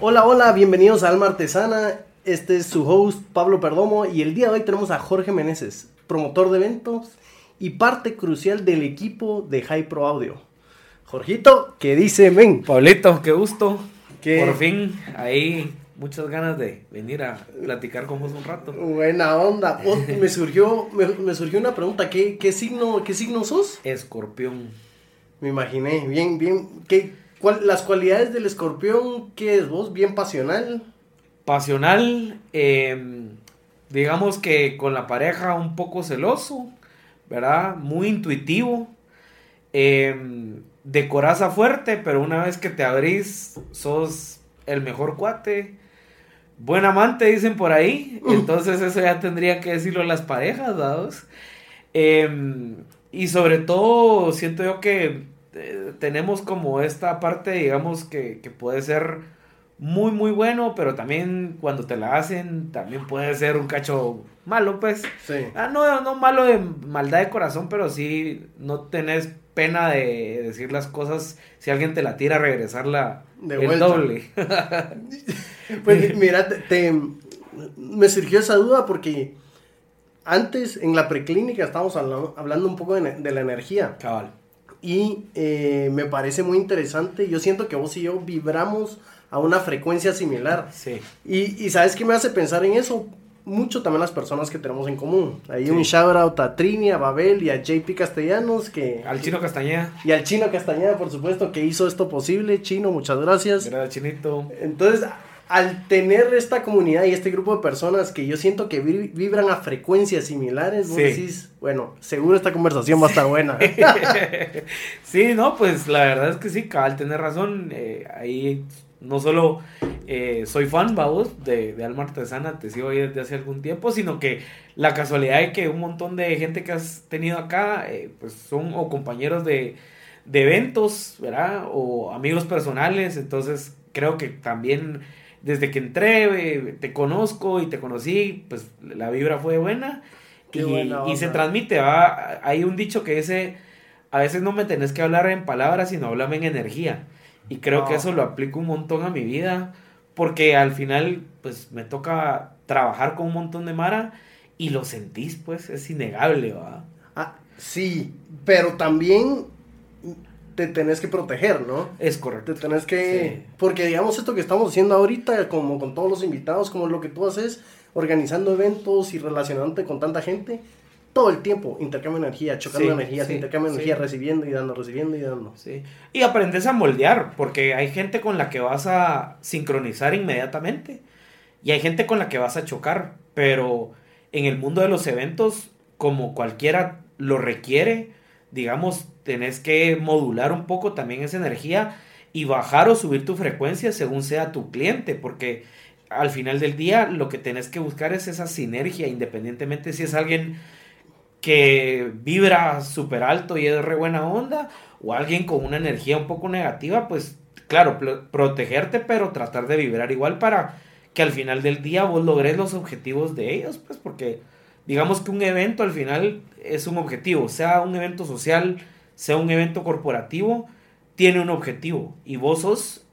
Hola, hola, bienvenidos a Alma Artesana. Este es su host Pablo Perdomo y el día de hoy tenemos a Jorge Meneses, promotor de eventos y parte crucial del equipo de High Pro Audio. Jorgito, ¿qué dice men? Pablito, qué gusto. ¿Qué? Por fin, ahí muchas ganas de venir a platicar con vos un rato. Buena onda. Oh, me surgió me, me surgió una pregunta, ¿qué, qué signo qué signo sos? Escorpión. Me imaginé, bien bien ¿qué, cuál, las cualidades del escorpión, ¿qué es vos? Bien pasional. Pasional, eh, digamos que con la pareja un poco celoso, ¿verdad? Muy intuitivo. Eh, de coraza fuerte, pero una vez que te abrís, sos el mejor cuate. Buen amante, dicen por ahí. Entonces eso ya tendría que decirlo las parejas, dados. Eh, y sobre todo, siento yo que eh, tenemos como esta parte, digamos, que, que puede ser muy, muy bueno, pero también cuando te la hacen, también puede ser un cacho malo, pues. Sí. Ah, no, no malo de maldad de corazón, pero sí no tenés pena de decir las cosas. Si alguien te la tira, regresarla De el vuelta. doble. Pues mira, te, te- me surgió esa duda porque antes en la preclínica estábamos hablando, hablando un poco de, la energía Cabal. y eh, me parece muy interesante. Yo siento que vos y yo vibramos a una frecuencia similar. Sí. Y, y ¿sabes qué me hace pensar en eso? Mucho también las personas que tenemos en común. Hay Sí. un shout out a Trini, a Babel y a JP Castellanos que... Al chino Castañeda. Y al Chino Castañeda, por supuesto, que hizo esto posible. Chino, muchas gracias. Gracias, chinito. Entonces, al tener esta comunidad y este grupo de personas que yo siento que vi- vibran a frecuencias similares, vos Sí. decís, bueno, seguro esta conversación va a estar buena. sí, no, pues la verdad es que sí, cabal, tenés razón. eh, ahí no solo eh, soy fan, vamos, de, de Alma Artesana, te sigo ahí desde hace algún tiempo, sino que la casualidad de que un montón de gente que has tenido acá, eh, pues son o compañeros de, de eventos, ¿verdad? O amigos personales, entonces creo que también desde que entré, te conozco y te conocí, pues la vibra fue buena. Qué y, buena y se transmite, ¿va? Hay un dicho que dice, a veces no me tenés que hablar en palabras, sino háblame en energía. Y creo que Ah. eso lo aplico un montón a mi vida, porque al final, pues me toca trabajar con un montón de Mara y lo sentís, pues, es innegable, ¿va? Ah, sí, pero también te tenés que proteger, ¿no? Es Te correcto. tenés que... Sí. Porque digamos esto que estamos haciendo ahorita, como con todos los invitados, como lo que tú haces, organizando eventos y relacionándote con tanta gente, todo el tiempo, intercambio de energía, chocando Sí, energías, sí, intercambio de energía, recibiendo y dando, recibiendo y dando. Sí. Y aprendes a moldear, porque hay gente con la que vas a sincronizar inmediatamente y hay gente con la que vas a chocar, pero en el mundo de los eventos, como cualquiera lo requiere, digamos, tenés que modular un poco también esa energía y bajar o subir tu frecuencia según sea tu cliente, porque al final del día lo que tenés que buscar es esa sinergia, independientemente si es alguien que vibra súper alto y es re buena onda, o alguien con una energía un poco negativa, pues claro, protegerte, pero tratar de vibrar igual para que al final del día vos logres los objetivos de ellos, pues porque digamos que un evento al final es un objetivo, sea un evento social, sea un evento corporativo, tiene un objetivo y vos sos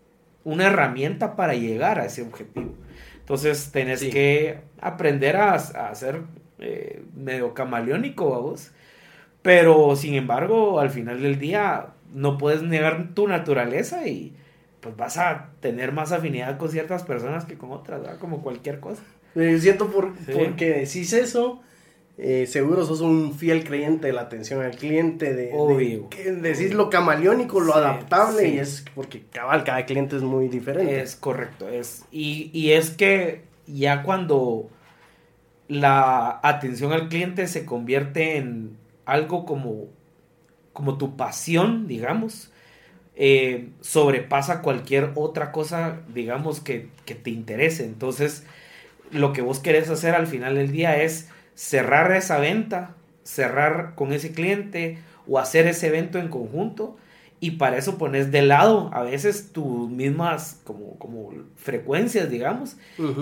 una herramienta para llegar a ese objetivo. Entonces tenés Sí. que aprender a, a ser eh, medio camaleónico, vos. Pero sin embargo, al final del día no puedes negar tu naturaleza y pues vas a tener más afinidad con ciertas personas que con otras, ¿verdad? Como cualquier cosa. Eh, siento por, Sí. porque decís eso, eh, seguro sos un fiel creyente de la atención al cliente, de, de- Obvio. decís lo camaleónico, lo Sí, adaptable, sí. y es porque cabal, cada cliente es muy diferente. Es correcto, es. Y, y es que ya cuando la atención al cliente se convierte en algo como, como tu pasión, digamos, eh, sobrepasa cualquier otra cosa, digamos, que, que te interese. Entonces, lo que vos querés hacer al final del día es cerrar esa venta, cerrar con ese cliente o hacer ese evento en conjunto. Y para eso pones de lado a veces tus mismas como, como frecuencias, digamos,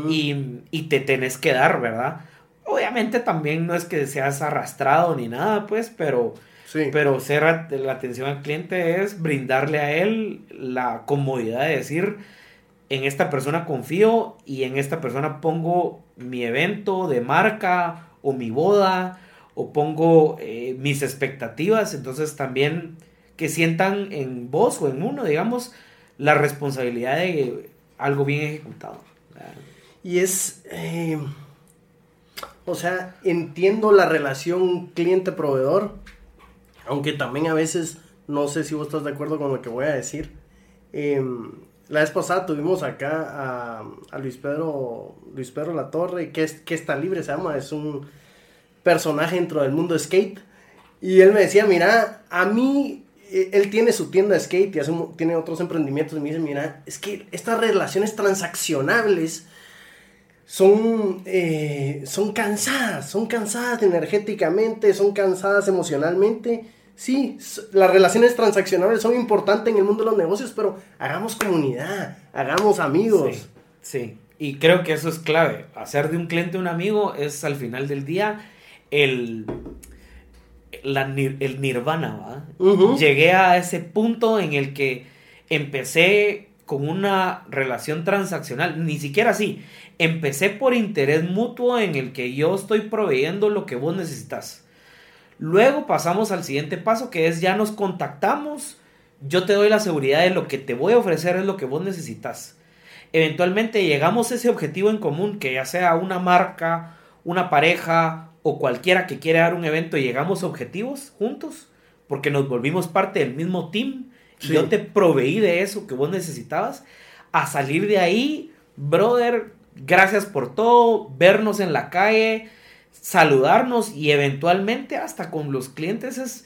y, y te tenés que dar, ¿verdad? Obviamente también no es que seas arrastrado ni nada, pues, pero, pero ser la atención al cliente es brindarle a él la comodidad de decir, en esta persona confío y en esta persona pongo mi evento de marca o mi boda o pongo eh, mis expectativas, entonces también que sientan en vos o en uno, digamos, la responsabilidad de algo bien ejecutado. Y es, eh, o sea, entiendo la relación cliente-proveedor, aunque también a veces, no sé si vos estás de acuerdo con lo que voy a decir. Em, la vez pasada tuvimos acá a, Luis Pedro Luis Pedro La Torre, que, es, que está libre, se llama, es un personaje dentro del mundo skate. Y él me decía, mira, a mí, eh, él tiene su tienda de skate y tiene otros emprendimientos. Y me dice, mira, es que estas relaciones transaccionables son, eh, son cansadas, son cansadas energéticamente, son cansadas emocionalmente. Sí, las relaciones transaccionables son importantes en el mundo de los negocios, pero hagamos comunidad, hagamos amigos. Sí, y creo que eso es clave. Hacer de un cliente un amigo es al final del día el, el nirvana, Llegué a ese punto en el que empecé con una relación transaccional, ni siquiera así, empecé por interés mutuo en el que yo estoy proveyendo lo que vos necesitas. Luego pasamos al siguiente paso que es ya nos contactamos, yo te doy la seguridad de lo que te voy a ofrecer es lo que vos necesitas. Eventualmente llegamos a ese objetivo en común, que ya sea una marca, una pareja, o cualquiera que quiera dar un evento y llegamos a objetivos juntos, porque nos volvimos parte del mismo team, y yo te proveí de eso que vos necesitabas, a salir de ahí, brother, gracias por todo, vernos en la calle, saludarnos y eventualmente hasta con los clientes es,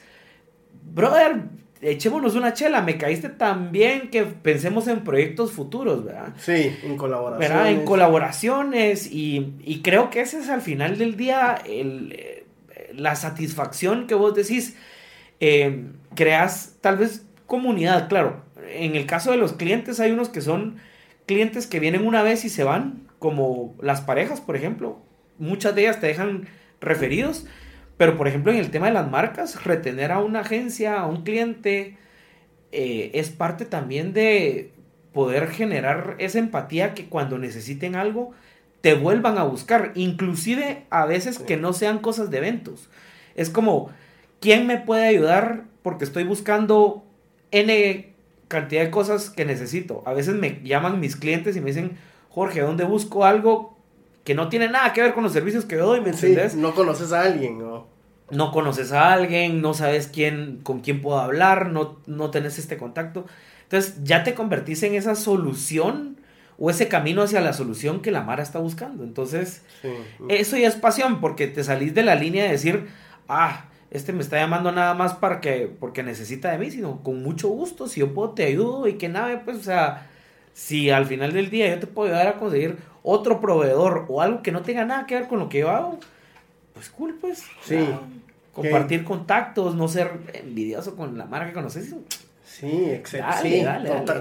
brother, echémonos una chela, me caíste tan bien que pensemos en proyectos futuros, ¿verdad? Sí, en colaboraciones. ¿verdad? En colaboraciones y, creo que ese es al final del día el, eh, la satisfacción que vos decís, eh, creas tal vez comunidad, claro. En el caso de los clientes hay unos que son clientes que vienen una vez y se van, como las parejas, por ejemplo. Muchas de ellas te dejan referidos pero, por ejemplo, en el tema de las marcas, retener a una agencia, a un cliente, eh, es parte también de poder generar esa empatía que cuando necesiten algo, te vuelvan a buscar, inclusive a veces que no sean cosas de eventos. Es como, ¿quién me puede ayudar? Porque estoy buscando N cantidad de cosas que necesito. A veces me llaman mis clientes y me dicen, Jorge, ¿dónde busco algo que no tiene nada que ver con los servicios que doy, ¿me entiendes? no conoces a alguien, ¿no? No conoces a alguien, no sabes quién, con quién puedo hablar, no, no tenés este contacto. Entonces ya te convertís en esa solución o ese camino hacia la solución que la Mara está buscando. Entonces, eso ya es pasión, porque te salís de la línea de decir, ah, este me está llamando nada más para que, porque necesita de mí, sino con mucho gusto, si yo puedo te ayudo y que nada, pues, o sea, si al final del día yo te puedo ayudar a conseguir otro proveedor o algo que no tenga nada que ver con lo que yo hago, pues cool, pues. Sí. compartir contactos, no ser envidioso con la marca que conoces. Sí, exacto. Sí,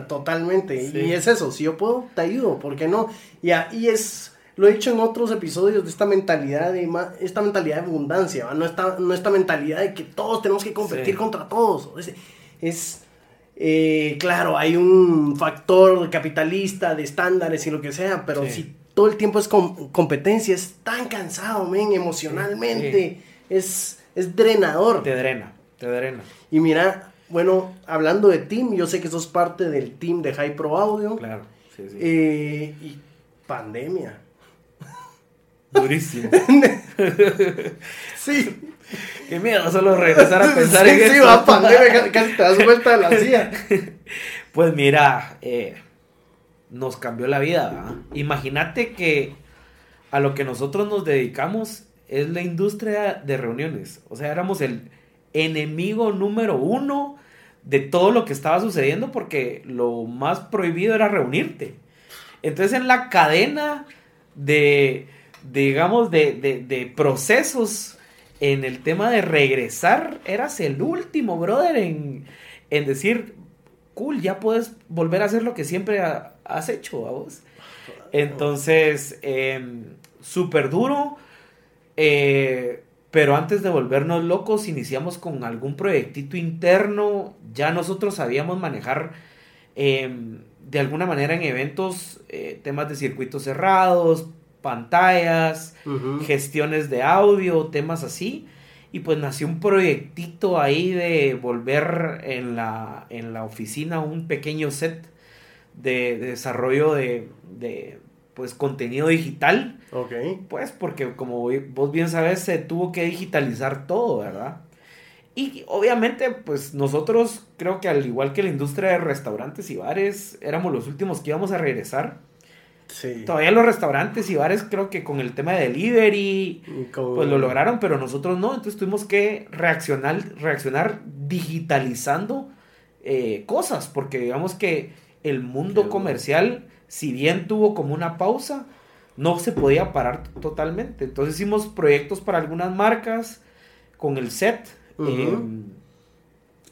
totalmente. Y es eso, si yo puedo, te ayudo, ¿por qué no? Y, y es, lo he dicho en otros episodios de esta mentalidad de, esta mentalidad de abundancia, no esta, no esta mentalidad de que todos tenemos que competir contra todos. es eh, claro, hay un factor capitalista de estándares y lo que sea, pero si todo el tiempo es competencia, es tan cansado, men, emocionalmente, Es, es drenador. Te drena, te drena. Y mira, bueno, hablando de team, yo sé que sos parte del team de High Pro Audio. Claro, sí, sí. Eh, y pandemia. Durísimo. sí. Qué miedo solo regresar a pensar en eso. Sí, va pandemia, casi te das vuelta a la silla. Pues mira, eh, nos cambió la vida. Imagínate que a lo que nosotros nos dedicamos es la industria de reuniones. O sea, éramos el enemigo número uno de todo lo que estaba sucediendo porque lo más prohibido era reunirte. Entonces en la cadena de, digamos, de, de, de procesos en el tema de regresar, eras el último, brother, en, decir, cool, ya puedes volver a hacer lo que siempre has hecho, a vos. Entonces, eh, súper duro. Eh, pero antes de volvernos locos, iniciamos con algún proyectito interno. Ya nosotros sabíamos manejar em, de alguna manera en eventos eh, temas de circuitos cerrados, pantallas, gestiones de audio, temas así. Y pues nació un proyectito ahí de volver en la, en la oficina un pequeño set de, desarrollo de, de, pues contenido digital. Ok. Pues porque como vos bien sabes, se tuvo que digitalizar todo, ¿verdad? Y obviamente, pues nosotros creo que al igual que la industria de restaurantes y bares, éramos los últimos que íbamos a regresar. Sí. Todavía los restaurantes y bares creo que con el tema de delivery, pues lo lograron, pero nosotros no. Entonces tuvimos que reaccionar, reaccionar digitalizando eh, cosas, porque digamos que el mundo comercial, si bien tuvo como una pausa, no se podía parar totalmente. Entonces hicimos proyectos para algunas marcas con el set. Em,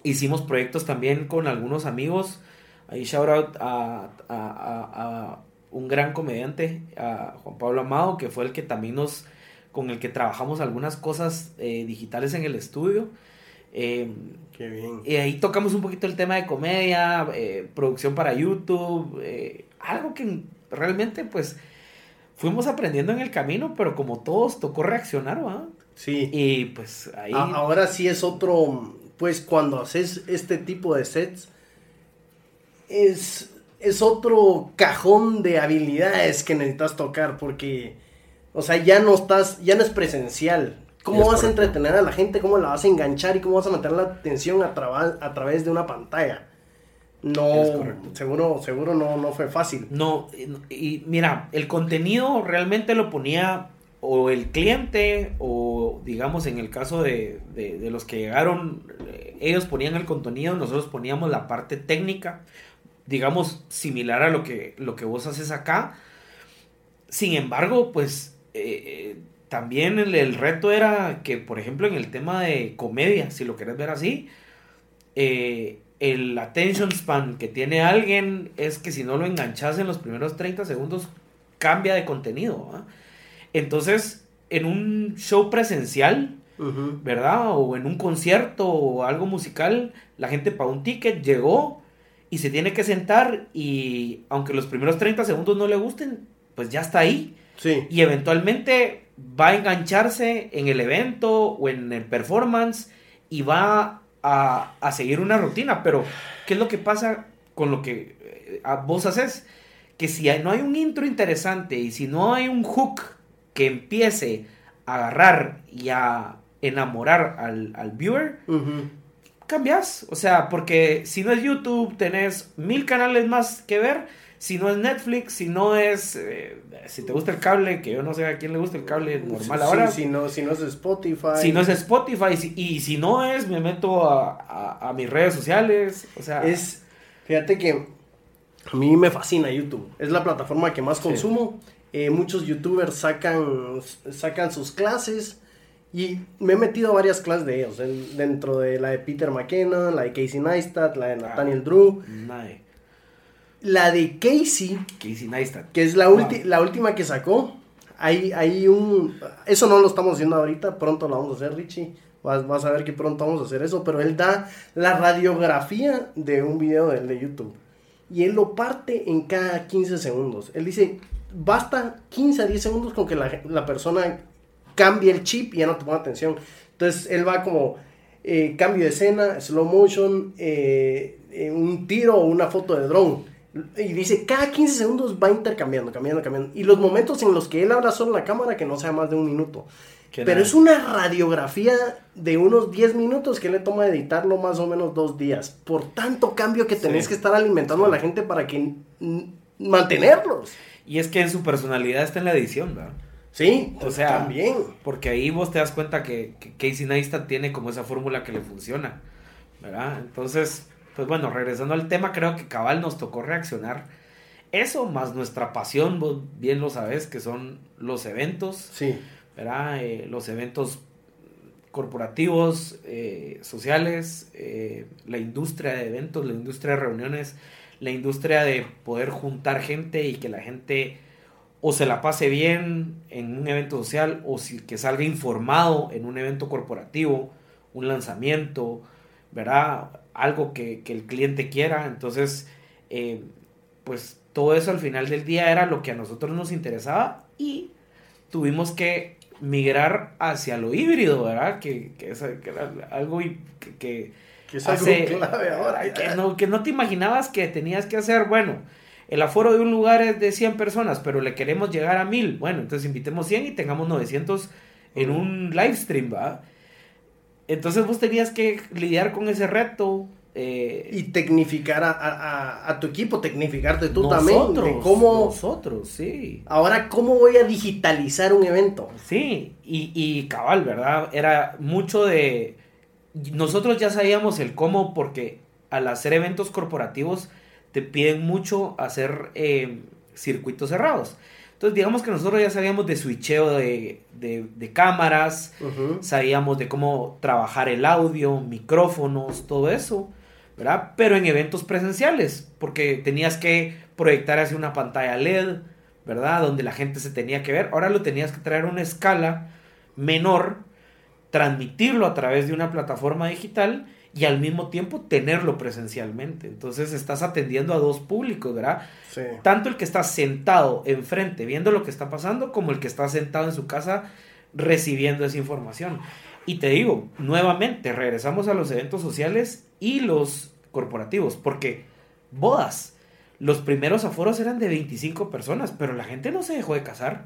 hicimos proyectos también con algunos amigos. Ahí shout out a, un gran comediante, a Juan Pablo Amado, que fue el que también nos, con el que trabajamos algunas cosas eh, digitales en el estudio. Em, Qué bien. Y ahí tocamos un poquito el tema de comedia, eh, producción para YouTube, eh, algo que realmente pues fuimos aprendiendo en el camino, pero como todos tocó reaccionar, ¿va? Sí. Y pues ahí... ahora sí es otro, pues cuando haces este tipo de sets, es, es otro cajón de habilidades que necesitas tocar, porque, o sea, ya no estás, ya no es presencial, ¿Cómo vas a entretener a la gente? ¿Cómo la vas a enganchar? ¿Y cómo vas a mantener la atención a, a través de una pantalla? No, seguro, seguro no, no fue fácil. No, y, mira, el contenido realmente lo ponía o el cliente o digamos en el caso de, de, los que llegaron, eh, ellos ponían el contenido, nosotros poníamos la parte técnica, digamos similar a lo que, lo que vos haces acá. Sin embargo, pues... Eh, eh también el, reto era que, por ejemplo, en el tema de comedia, si lo querés ver así, eh, el attention span que tiene alguien es que si no lo enganchas en los primeros 30 segundos, cambia de contenido. Entonces, en un show presencial, ¿verdad? O en un concierto o algo musical, la gente pagó un ticket, llegó y se tiene que sentar y aunque los primeros 30 segundos no le gusten, pues ya está ahí. Sí. Y eventualmente va a engancharse en el evento o en el performance y va a, seguir una rutina. Pero, ¿qué es lo que pasa con lo que eh, vos haces? Que si no hay un intro interesante y si no hay un hook que empiece a agarrar y a enamorar al, viewer, cambias. O sea, porque si no es YouTube, tenés mil canales más que ver si no es Netflix, si no es, eh, si te gusta el cable, que yo no sé a quién le gusta el cable normal ahora. si, no, si no es Spotify. Si no es Spotify, y si no es, me meto a, mis redes sociales, o sea. Es, fíjate que a mí me fascina YouTube, es la plataforma que más consumo. Eh, muchos youtubers sacan, sacan sus clases y me he metido a varias clases de ellos, dentro de la de Peter McKenna, la de Casey Neistat, la de Nathaniel ah, Drew. La de Casey. Casey Neistat. Que es la, la última que sacó. Hay, hay un... Eso no lo estamos haciendo ahorita, pronto lo vamos a hacer, Richie. Vas, vas, a ver que pronto vamos a hacer eso, pero él da la radiografía de un video de, de YouTube. Y él lo parte en cada 15 segundos. Él dice, basta 15 a 10 segundos con que la, la persona cambie el chip y ya no te ponga atención. Entonces él va como eh, cambio de escena, slow motion, eh, eh, un tiro o una foto de drone. Y dice, cada 15 segundos va intercambiando, cambiando, cambiando. Y los momentos en los que él habla solo en la cámara, que no sea más de un minuto. Pero es una radiografía de unos 10 minutos que le toma editarlo más o menos dos días. Por tanto cambio que tenés que estar alimentando a la gente para que mantenerlos. Y es que en su personalidad está en la edición, ¿verdad? Sí, o sea, también. Porque ahí vos te das cuenta que, que Casey Neistat tiene como esa fórmula que le funciona, ¿verdad? Entonces, pues bueno, regresando al tema, creo que cabal nos tocó reaccionar. Eso más nuestra pasión, vos bien lo sabes, que son los eventos. Sí. ¿Verdad? Eh, los eventos corporativos, eh, sociales, eh, la industria de eventos, la industria de reuniones, la industria de poder juntar gente y que la gente o se la pase bien en un evento social o si, que salga informado en un evento corporativo, un lanzamiento, ¿verdad? Algo que, que el cliente quiera. Entonces, eh, pues todo eso al final del día era lo que a nosotros nos interesaba y tuvimos que migrar hacia lo híbrido, ¿verdad? Que, que, que era algo que, que, es algo clave ahora. Que no, que no te imaginabas que tenías que hacer, bueno, el aforo de un lugar es de 100 personas, pero le queremos llegar a 1000. Bueno, entonces invitemos 100 y tengamos 900 en un live stream, ¿va? Entonces vos tenías que lidiar con ese reto. Eh, y tecnificar a, a, tu equipo, tecnificarte tú también. De cómo, nosotros, sí. Ahora, ¿cómo voy a digitalizar un evento? Sí, y, y cabal, ¿verdad? Era mucho de... Nosotros ya sabíamos el cómo porque al hacer eventos corporativos te piden mucho hacer eh, circuitos cerrados. Entonces, digamos que nosotros ya sabíamos de switcheo de, de, cámaras, sabíamos de cómo trabajar el audio, micrófonos, todo eso, ¿verdad? Pero en eventos presenciales, porque tenías que proyectar hacia una pantalla LED, ¿verdad? Donde la gente se tenía que ver. Ahora lo tenías que traer a una escala menor, transmitirlo a través de una plataforma digital y al mismo tiempo tenerlo presencialmente. Entonces estás atendiendo a dos públicos, ¿verdad? Sí. Tanto el que está sentado enfrente viendo lo que está pasando como el que está sentado en su casa recibiendo esa información. Y te digo, nuevamente, regresamos a los eventos sociales y los corporativos, porque bodas, los primeros aforos eran de 25 personas, pero la gente no se dejó de casar.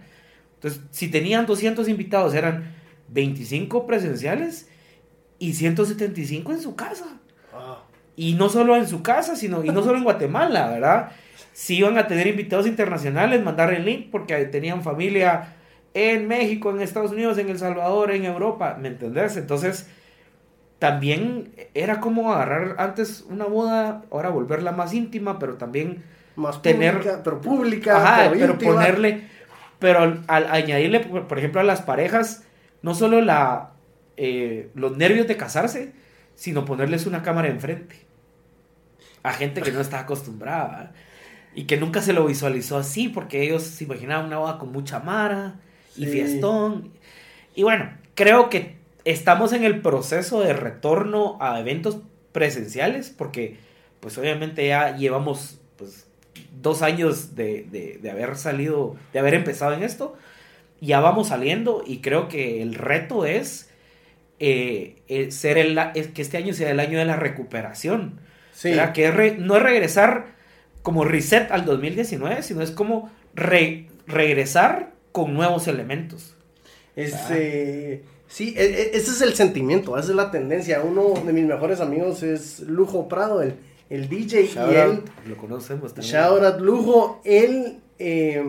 Entonces, si tenían 200 invitados, eran 25 presenciales y 175 en su casa. Ah. Y no solo en su casa, sino y no solo en Guatemala, ¿verdad? Si iban a tener invitados internacionales, mandar el link porque tenían familia en México, en Estados Unidos, en El Salvador, en Europa, ¿me entendés? Entonces, también era como agarrar antes una boda, ahora volverla más íntima, pero también más tener pública, pero pública, pero, ponerle pero al añadirle por ejemplo a las parejas no solo la eh, los nervios de casarse, sino ponerles una cámara enfrente. A gente que no está acostumbrada y que nunca se lo visualizó así porque ellos se imaginaban una boda con mucha mara y fiestón. Y bueno, creo que estamos en el proceso de retorno a eventos presenciales porque pues obviamente ya llevamos pues dos años de, de haber salido, de haber empezado en esto. Ya vamos saliendo y creo que el reto es eh, eh, ser el, que este año sea el año de la recuperación. Sí. Que no es regresar como reset al 2019, sino es como regresar con nuevos elementos. Este, sí, e, e, ese es el sentimiento, esa es la tendencia. Uno de mis mejores amigos es Lujo Prado, el, el DJ. y él, lo conocemos también. Shout Lujo, él eh,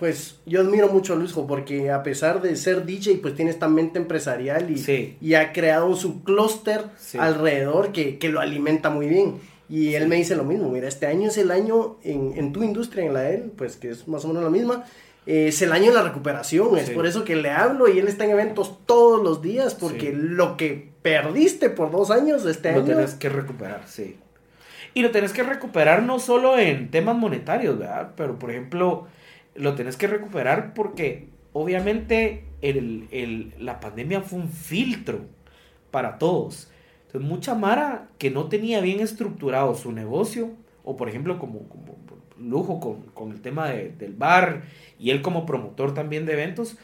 pues yo admiro mucho a Luisjo porque a pesar de ser DJ, pues tiene esta mente empresarial y, y ha creado su clúster alrededor que, lo alimenta muy bien. Y él me dice lo mismo, mira, este año es el año en, tu industria, en la de él, pues que es más o menos la misma, es el año de la recuperación, es por eso que le hablo y él está en eventos todos los días, porque lo que perdiste por dos años este año... Lo tienes que recuperar, sí. Y lo tenés que recuperar no solo en temas monetarios, ¿verdad? Pero, por ejemplo, lo tenés que recuperar porque obviamente el, la pandemia fue un filtro para todos. Entonces, mucha Mara que no tenía bien estructurado su negocio, o por ejemplo, como, como lujo con, el tema del bar y él como promotor también de eventos,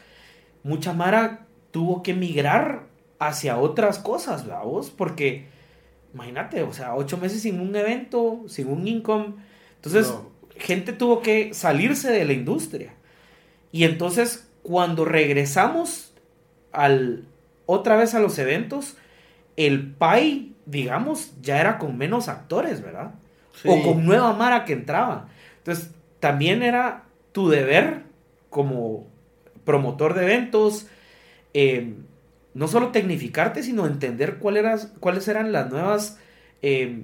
mucha Mara tuvo que migrar hacia otras cosas, ¿verdad? Porque imagínate, o sea, ocho meses sin un evento, sin un income. Entonces, gente tuvo que salirse de la industria. Y entonces, cuando regresamos al, otra vez a los eventos, el PAI, digamos, ya era con menos actores, ¿verdad? O con nueva Mara que entraba. Entonces, también era tu deber como promotor de eventos, eh, no solo tecnificarte, sino entender cuáles eran las nuevas, eh,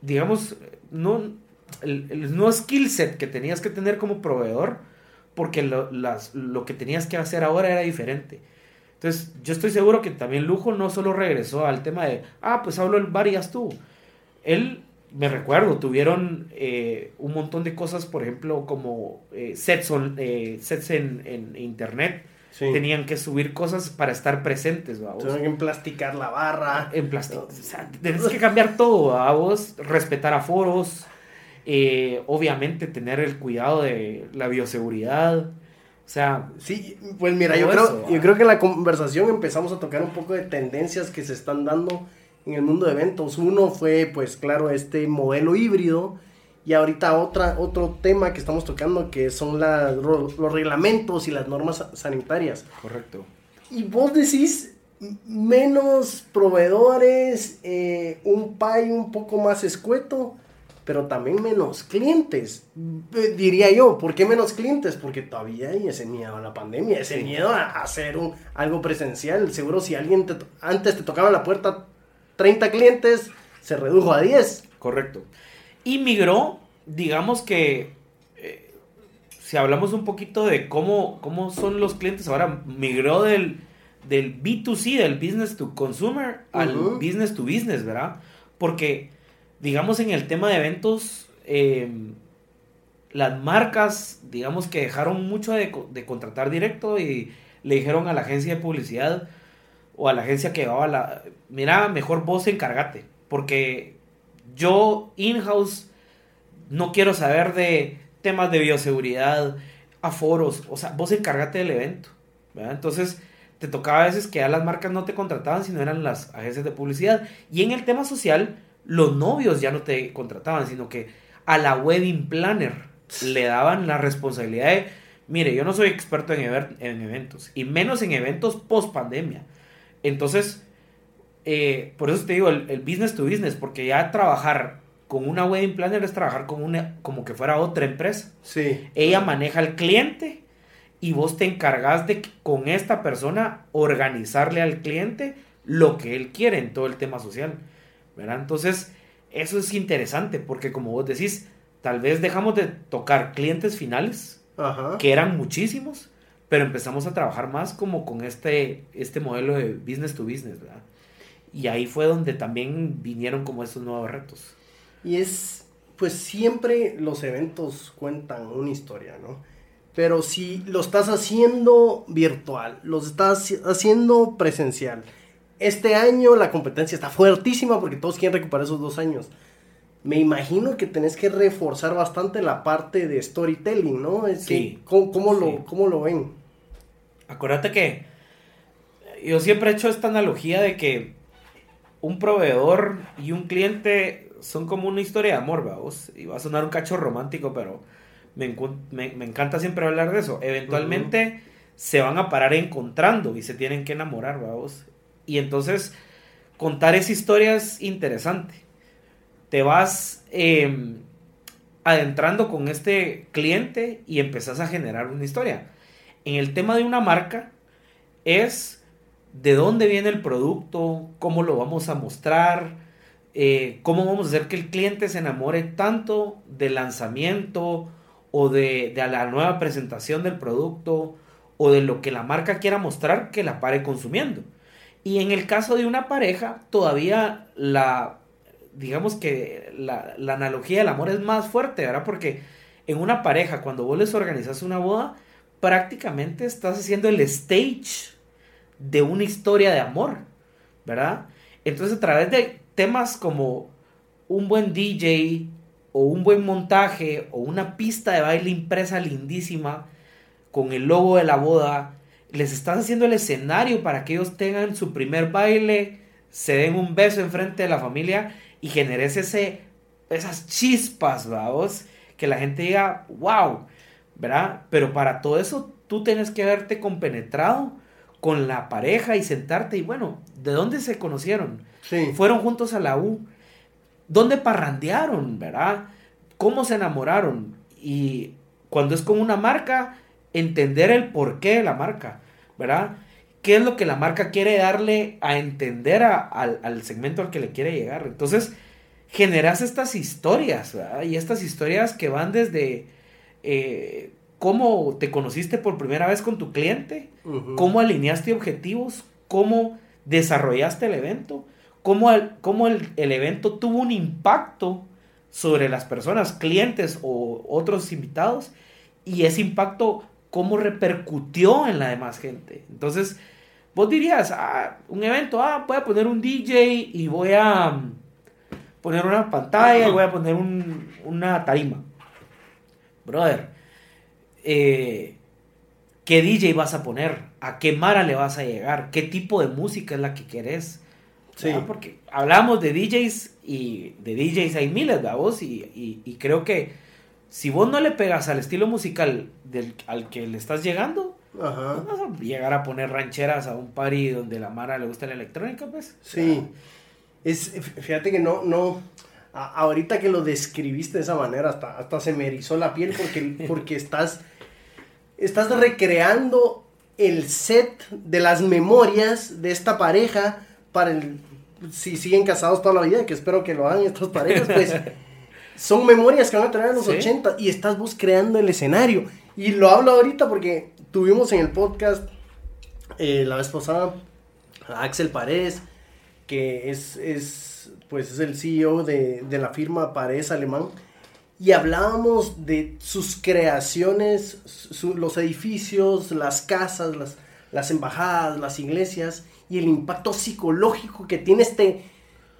digamos, no, el, nuevo skill set que tenías que tener como proveedor, porque lo, las, lo que tenías que hacer ahora era diferente. Entonces, yo estoy seguro que también Lujo no solo regresó al tema de, ah, pues hablo el varias tú. Él me recuerdo, tuvieron eh, un montón de cosas, por ejemplo, como eh, sets, eh, sets en, en internet. Tenían que subir cosas para estar presentes, vamos. Tenían que emplasticar la barra. En plástico. O sea, tenés que cambiar todo, vos. Respetar a foros. obviamente tener el cuidado de la bioseguridad. O sea, sí, pues mira, yo creo, yo creo que en la conversación empezamos a tocar un poco de tendencias que se están dando en el mundo de eventos. Uno fue, pues claro, este modelo híbrido. Y ahorita otra, otro tema que estamos tocando que son los reglamentos y las normas sanitarias. Correcto. Y vos decís menos proveedores, eh, un pay un poco más escueto, pero también menos clientes. Eh, diría yo, ¿por qué menos clientes? Porque todavía hay ese miedo a la pandemia, ese miedo a hacer un, algo presencial. Seguro si alguien antes te tocaba la puerta 30 clientes, se redujo a 10. Correcto. Y migró, digamos que, eh, si hablamos un poquito de cómo, cómo son los clientes ahora, migró del, del B2C, del business to consumer, al business to business, ¿verdad? Porque, digamos, en el tema de eventos, em, las marcas, digamos que dejaron mucho de, de contratar directo y le dijeron a la agencia de publicidad, o a la agencia que llevaba la, mira, mejor vos encargate, porque yo in-house no quiero saber de temas de bioseguridad, aforos, o sea, vos encargate del evento. Entonces, te tocaba a veces que a las marcas no te contrataban, sino eran las agencias de publicidad. Y en el tema social, los novios ya no te contrataban, sino que a la wedding planner le daban la responsabilidad de, mire, yo no soy experto en, en eventos, y menos en eventos post pandemia. Entonces, eh, por eso te digo, el, business to business, porque ya trabajar con una wedding planner es trabajar con una, como que fuera otra empresa. Sí. Ella maneja al cliente y vos te encargas de con esta persona organizarle al cliente lo que él quiere en todo el tema social. ¿Verdad? Entonces, eso es interesante porque como vos decís, tal vez dejamos de tocar clientes finales, que eran muchísimos, pero empezamos a trabajar más como con este, este modelo de business to business, ¿verdad? Y ahí fue donde también vinieron como estos nuevos retos. Y es, pues siempre los eventos cuentan una historia, ¿no? Pero si lo estás haciendo virtual, lo estás haciendo presencial, este año la competencia está fuertísima porque todos quieren recuperar esos dos años. Me imagino que tenés que reforzar bastante la parte de storytelling, ¿no? sí. ¿cómo, lo, ¿Cómo lo ven? Acuérdate que yo siempre he hecho esta analogía de que un proveedor y un cliente son como una historia de amor, vamos. Y va a sonar un cacho romántico, pero me, encanta siempre hablar de eso. Eventualmente se van a parar encontrando y se tienen que enamorar, vamos. Y entonces contar esa historia es interesante. Te vas em, adentrando con este cliente y empezás a generar una historia en el tema de una marca es de dónde viene el producto, cómo lo vamos a mostrar, eh, cómo vamos a hacer que el cliente se enamore tanto del lanzamiento o de, la nueva presentación del producto o de lo que la marca quiera mostrar que la pare consumiendo. Y en el caso de una pareja, todavía la, digamos que la, analogía del amor es más fuerte, ¿verdad? Porque en una pareja, cuando vos les organizas una boda, prácticamente estás haciendo el stage de una historia de amor, ¿verdad? Entonces a través de temas como un buen DJ o un buen montaje o una pista de baile impresa lindísima con el logo de la boda, les estás haciendo el escenario para que ellos tengan su primer baile, se den un beso enfrente de la familia y generes ese, esas chispas, vamos, que la gente diga, wow, ¿verdad? Pero para todo eso tú tienes que verte compenetrado con la pareja y sentarte y bueno, ¿de dónde se conocieron? Sí. Fueron juntos a la U. ¿Dónde parrandearon, verdad? ¿Cómo se enamoraron? Y cuando es con una marca, entender el porqué de la marca, ¿verdad? ¿Qué es lo que la marca quiere darle a entender al, al, segmento al que le quiere llegar? Entonces, generas estas historias, ¿verdad? Y estas historias que van desde eh, cómo te conociste por primera vez con tu cliente, cómo alineaste objetivos, cómo desarrollaste el evento, cómo el, el, evento tuvo un impacto sobre las personas, clientes o otros invitados, y ese impacto, cómo repercutió en la demás gente. Entonces, vos dirías, ah, un evento, ah, voy a poner un DJ y voy a mm, poner una pantalla y voy a poner un, una tarima. Brother, eh, ¿qué DJ vas a poner? ¿A qué Mara le vas a llegar? ¿Qué tipo de música es la que querés? Sí. Porque hablamos de DJs y de DJs hay miles, ¿verdad? Y, y, creo que si vos no le pegas al estilo musical del, al que le estás llegando, Ajá. no vas a llegar a poner rancheras a un party donde la Mara le gusta la electrónica, pues. Sí. Es, fíjate que no, no, ahorita que lo describiste de esa manera, hasta, hasta se me erizó la piel porque, porque estás, estás recreando el set de las memorias de esta pareja para el, si siguen casados toda la vida, que espero que lo hagan estas parejas, pues son memorias que van a tener en los 80 y estás vos creando el escenario. Y lo hablo ahorita porque tuvimos en el podcast eh, la vez pasada a Axel Paredes, que es, es, pues es el CEO de, de la firma Paredes Alemán. Y hablábamos de sus creaciones, los edificios, las casas, las, las embajadas, las iglesias y el impacto psicológico que tiene este,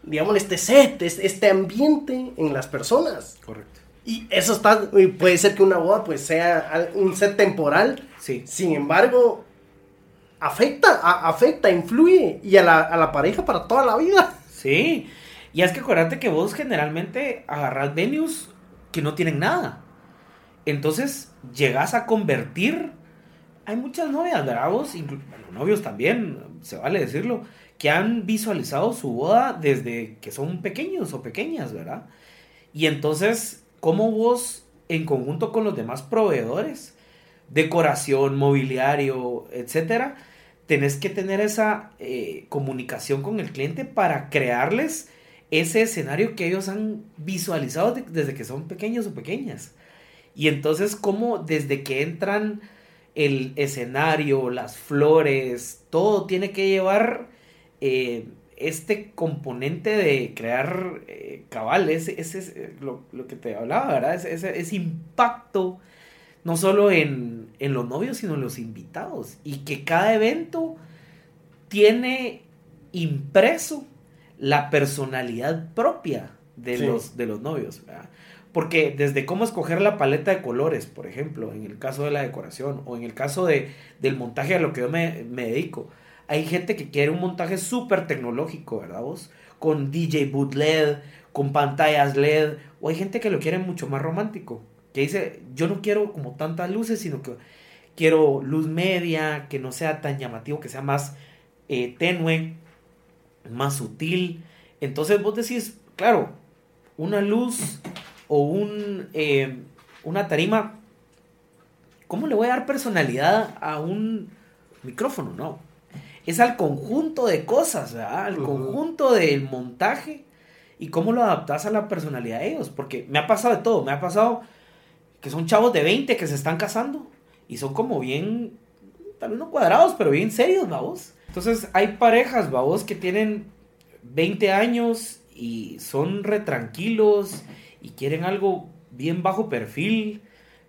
digamos, este set, este ambiente en las personas. Correcto. Y eso está, puede ser que una boda pues sea un set temporal. Sí. Sin embargo, afecta, afecta, influye y a la, a la pareja para toda la vida. Sí. Y es que acuérdate que vos generalmente agarras venues que no tienen nada. Entonces llegas a convertir. Hay muchas novias, ¿verdad? Vos, novios también, se vale decirlo, que han visualizado su boda desde que son pequeños o pequeñas, ¿verdad? Y entonces, ¿cómo vos, en conjunto con los demás proveedores, decoración, mobiliario, etcétera, tenés que tener esa eh, comunicación con el cliente para crearles ese escenario que ellos han visualizado desde que son pequeños o pequeñas. Y entonces, ¿cómo desde que entran el escenario, las flores, todo tiene que llevar eh, este componente de crear eh, ese es eh, lo, que te hablaba, ¿verdad? Ese, ese, impacto, no solo en, en, los novios, sino en los invitados. Y que cada evento tiene impreso la personalidad propia de, los, de los novios, ¿verdad? Porque desde cómo escoger la paleta de colores, por ejemplo, en el caso de la decoración o en el caso de, del montaje a lo que yo me, dedico, hay gente que quiere un montaje súper tecnológico, ¿verdad vos? Con DJ boot LED, con pantallas LED, o hay gente que lo quiere mucho más romántico, que dice, yo no quiero como tantas luces, sino que quiero luz media, que no sea tan llamativo, que sea más eh, tenue, más sutil. Entonces vos decís, claro, una luz o un, eh, una tarima, ¿cómo le voy a dar personalidad a un micrófono? No. Es al conjunto de cosas, ¿verdad? Al conjunto del montaje y cómo lo adaptas a la personalidad de ellos. Porque me ha pasado de todo. Me ha pasado que son chavos de 20 que se están casando y son como bien, tal vez no cuadrados, pero bien serios, vamos. Entonces hay parejas, vamos, que tienen 20 años y son retranquilos y quieren algo bien bajo perfil,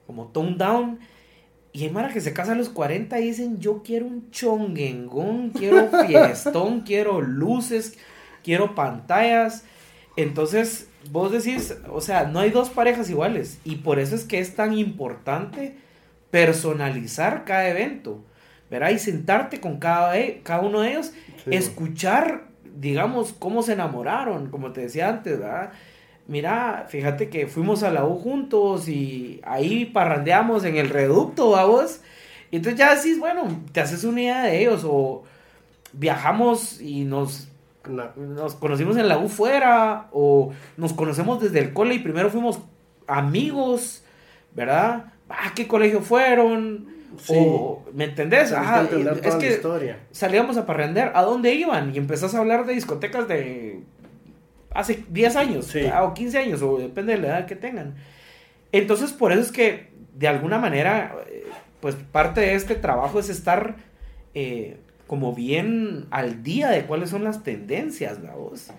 como tone down. Y hay Mara que se casa a los 40 y dicen, yo quiero un chonguengón, quiero fiestón, quiero luces, quiero pantallas. Entonces, vos decís, o sea, no hay dos parejas iguales. Y por eso es que es tan importante personalizar cada evento. ¿Verdad? Y sentarte con cada, e, cada uno de ellos, escuchar, digamos, cómo se enamoraron, como te decía antes, ¿verdad? Mira, fíjate que fuimos a la U juntos y ahí parrandeamos en el reducto, vamos. Y entonces ya decís, bueno, te haces una idea de ellos o viajamos y nos, nos conocimos en la U fuera o nos conocemos desde el cole y primero fuimos amigos, ¿verdad? ¿A qué colegio fueron? O, ¿me entendés? Ajá, es que salíamos a parrandear. ¿A dónde iban? Y empezás a hablar de discotecas de hace 10 años o 15 años, o depende de la edad que tengan. Entonces, por eso es que, de alguna manera, eh, pues parte de este trabajo es estar eh, como bien al día de cuáles son las tendencias, ¿la voz?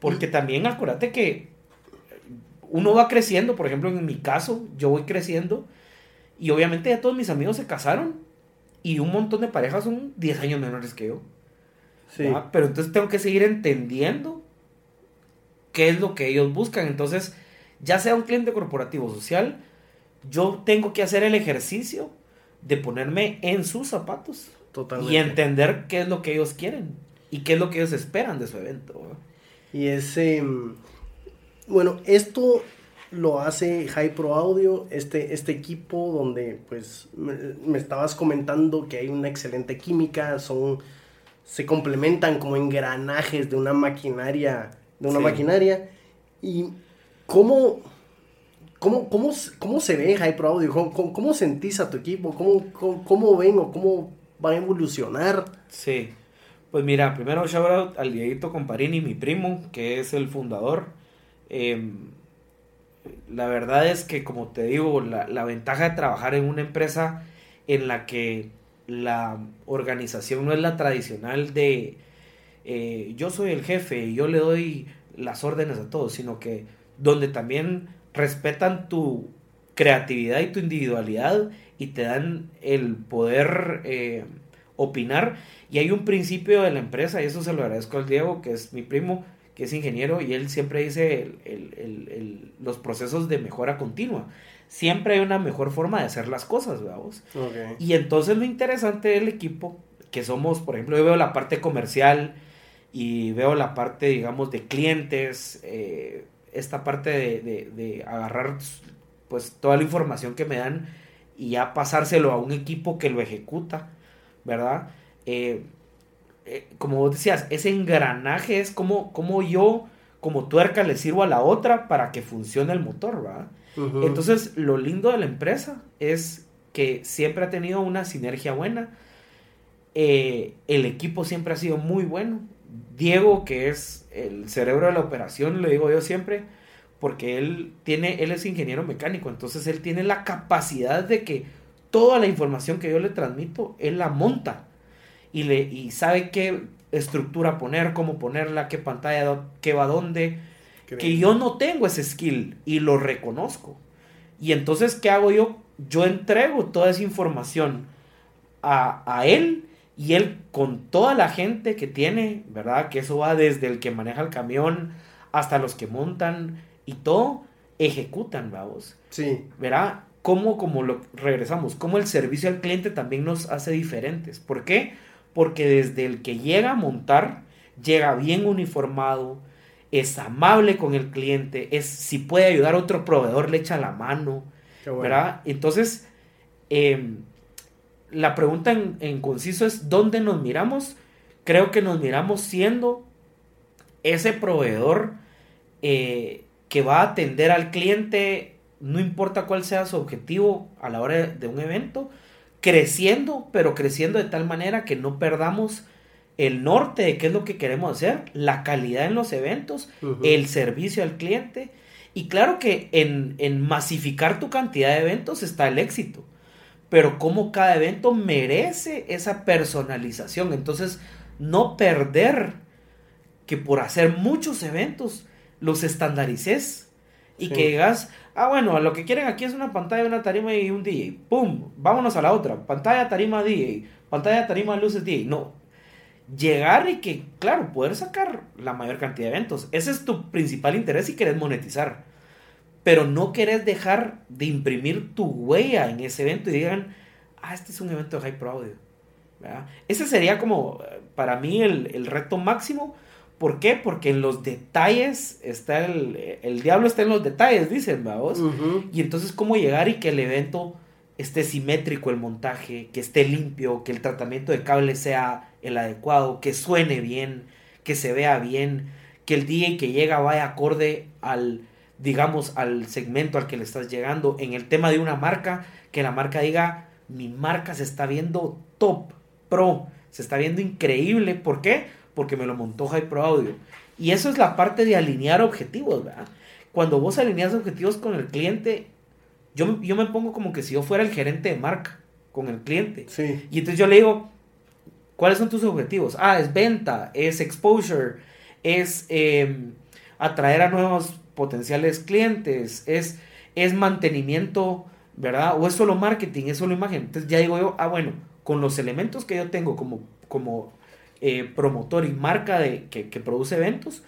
Porque también acuérdate que uno va creciendo, por ejemplo, en mi caso, yo voy creciendo y obviamente ya todos mis amigos se casaron y un montón de parejas son 10 años menores que yo. Sí. Pero entonces tengo que seguir entendiendo qué es lo que ellos buscan. Entonces, ya sea un cliente corporativo social, yo tengo que hacer el ejercicio de ponerme en sus zapatos. Totalmente. Y entender qué es lo que ellos quieren y qué es lo que ellos esperan de su evento. Y ese, bueno, esto lo hace High Pro Audio, este, este equipo donde pues me, estabas comentando que hay una excelente química, son, se complementan como engranajes de una maquinaria, de una maquinaria. Y cómo, cómo, cómo, cómo se ve Pro Audio, cómo, cómo, sentís a tu equipo, cómo, cómo, ven o cómo va a evolucionar. Sí. Pues mira, primero shout out al Dieguito Comparini, mi primo, que es el fundador. Em, la verdad es que, como te digo, la, ventaja de trabajar en una empresa en la que la organización no es la tradicional de eh, yo soy el jefe y yo le doy las órdenes a todos, sino que donde también respetan tu creatividad y tu individualidad y te dan el poder eh, opinar. Y hay un principio de la empresa, y eso se lo agradezco al Diego, que es mi primo, que es ingeniero, y él siempre dice los procesos de mejora continua. Siempre hay una mejor forma de hacer las cosas, veamos. Y entonces lo interesante del equipo, que somos, por ejemplo, yo veo la parte comercial y veo la parte, digamos, de clientes, eh, esta parte de, de, agarrar pues toda la información que me dan y ya pasárselo a un equipo que lo ejecuta ¿verdad? Eh, eh, como vos decías, ese engranaje es como, como yo, como tuerca, le sirvo a la otra para que funcione el motor, ¿verdad? Entonces, lo lindo de la empresa es que siempre ha tenido una sinergia buena. El equipo siempre ha sido muy bueno. Diego, que es el cerebro de la operación, le digo yo siempre, porque él tiene, él es ingeniero mecánico, entonces él tiene la capacidad de que toda la información que yo le transmito, él la monta y, le, y sabe qué estructura poner, cómo ponerla, qué pantalla, qué va dónde. Que yo no tengo ese skill y lo reconozco. Y entonces, ¿qué hago yo? Yo entrego toda esa información a, a él y él con toda la gente que tiene, ¿verdad? Que eso va desde el que maneja el camión hasta los que montan y todo, ejecutan, vamos. Sí. ¿Verdad? cómo, como lo regresamos, cómo el servicio al cliente también nos hace diferentes. ¿Por qué? Porque desde el que llega a montar, llega bien uniformado, es amable con el cliente, es si puede ayudar a otro proveedor, le echa la mano, ¿verdad? Entonces, em, la pregunta en, conciso es, ¿dónde nos miramos? Creo que nos miramos siendo ese proveedor eh, que va a atender al cliente no importa cuál sea su objetivo a la hora de un evento, creciendo, pero creciendo de tal manera que no perdamos el norte de qué es lo que queremos hacer, la calidad en los eventos, el servicio al cliente. Y claro que en, en, masificar tu cantidad de eventos está el éxito, pero como cada evento merece esa personalización. Entonces, no perder que por hacer muchos eventos los estandarices y que digas, ah, bueno, lo que quieren aquí es una pantalla, una tarima y un DJ. ¡Pum! Vámonos a la otra. Pantalla, tarima, DJ. Pantalla, tarima, luces, DJ. No. Llegar y que, claro, poder sacar la mayor cantidad de eventos. Ese es tu principal interés si quieres monetizar. Pero no querés dejar de imprimir tu huella en ese evento y digan, ah, este es un evento de High Pro Audio. Ese sería como, eh, para mí, el, el reto máximo ¿Por qué? Porque en los detalles está el, el diablo está en los detalles, dicen, vamos. Y entonces, ¿cómo llegar y que el evento esté simétrico el montaje, que esté limpio, que el tratamiento de cable sea el adecuado, que suene bien, que se vea bien, que el DJ que llega vaya acorde al, digamos, al segmento al que le estás llegando. En el tema de una marca, que la marca diga, mi marca se está viendo top, pro, se está viendo increíble. ¿Por qué? porque me lo montó High Pro Audio. Y eso es la parte de alinear objetivos, ¿verdad? Cuando vos alineas objetivos con el cliente, yo, yo me pongo como que si yo fuera el gerente de marca con el cliente. Sí. Y entonces yo le digo, ¿cuáles son tus objetivos? Ah, es venta, es exposure, es em, atraer a nuevos potenciales clientes, es, es mantenimiento, ¿verdad? O es solo marketing, es solo imagen. Entonces ya digo yo, ah, bueno, con los elementos que yo tengo como, como eh, promotor y marca de, que, que produce eventos,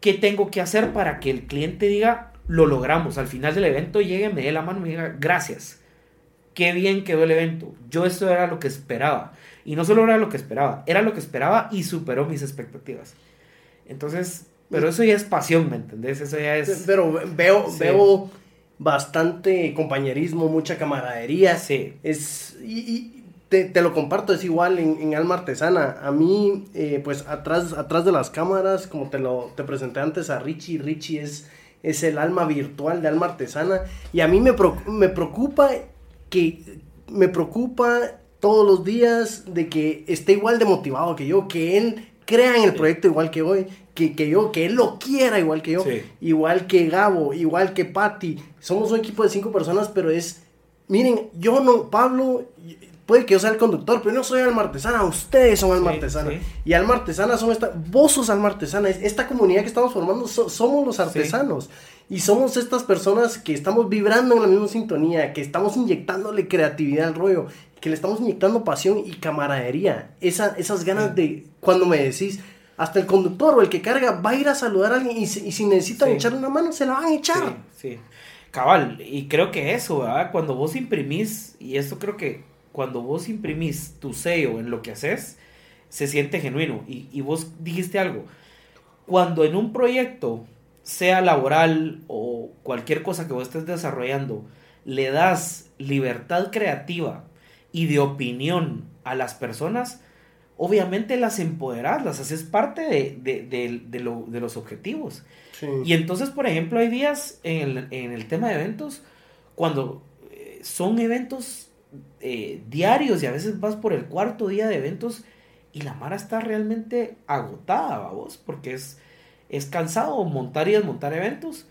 ¿qué tengo que hacer para que el cliente diga, lo logramos? Al final del evento llegue, me dé la mano y me diga, gracias. Qué bien quedó el evento. Yo esto era lo que esperaba. Y no solo era lo que esperaba, era lo que esperaba y superó mis expectativas. Entonces, pero eso ya es pasión, ¿me entendés? Eso ya es... Pero veo, veo bastante compañerismo, mucha camaradería. Sí. Es, y, te, lo comparto, es igual en, Alma Artesana. A mí, eh, pues atrás, atrás de las cámaras, como te lo te presenté antes a Richie, Richie es, es el alma virtual de Alma Artesana. Y a mí me, me preocupa que me preocupa todos los días de que esté igual de motivado que yo, que él crea en el proyecto igual que hoy, que, que, yo, que él lo quiera igual que yo, igual que Gabo, igual que Patty. Somos un equipo de cinco personas, pero es, miren, yo no, Pablo, puede que yo sea el conductor, pero no soy alma artesana, ustedes son alma artesana. Y alma artesana son esta, vos sos alma artesana, esta comunidad que estamos formando somos los artesanos. Y somos estas personas que estamos vibrando en la misma sintonía, que estamos inyectándole creatividad al rollo, que le estamos inyectando pasión y camaradería. Esa, esas ganas de, cuando me decís, hasta el conductor o el que carga va a ir a saludar a alguien y, si necesitan echarle una mano, se la van a echar. Sí, cabal. Y creo que eso, ¿verdad? Cuando vos imprimís, y esto creo que cuando vos imprimís tu sello en lo que haces, se siente genuino. Y, vos dijiste algo. Cuando en un proyecto, sea laboral o cualquier cosa que vos estés desarrollando, le das libertad creativa y de opinión a las personas, obviamente las empoderas, las haces parte de, los objetivos. Y entonces, por ejemplo, hay días en el, en el tema de eventos, cuando eh, son eventos eh, diarios y a veces vas por el cuarto día de eventos y la Mara está realmente agotada, vamos, porque es, es cansado montar y desmontar eventos.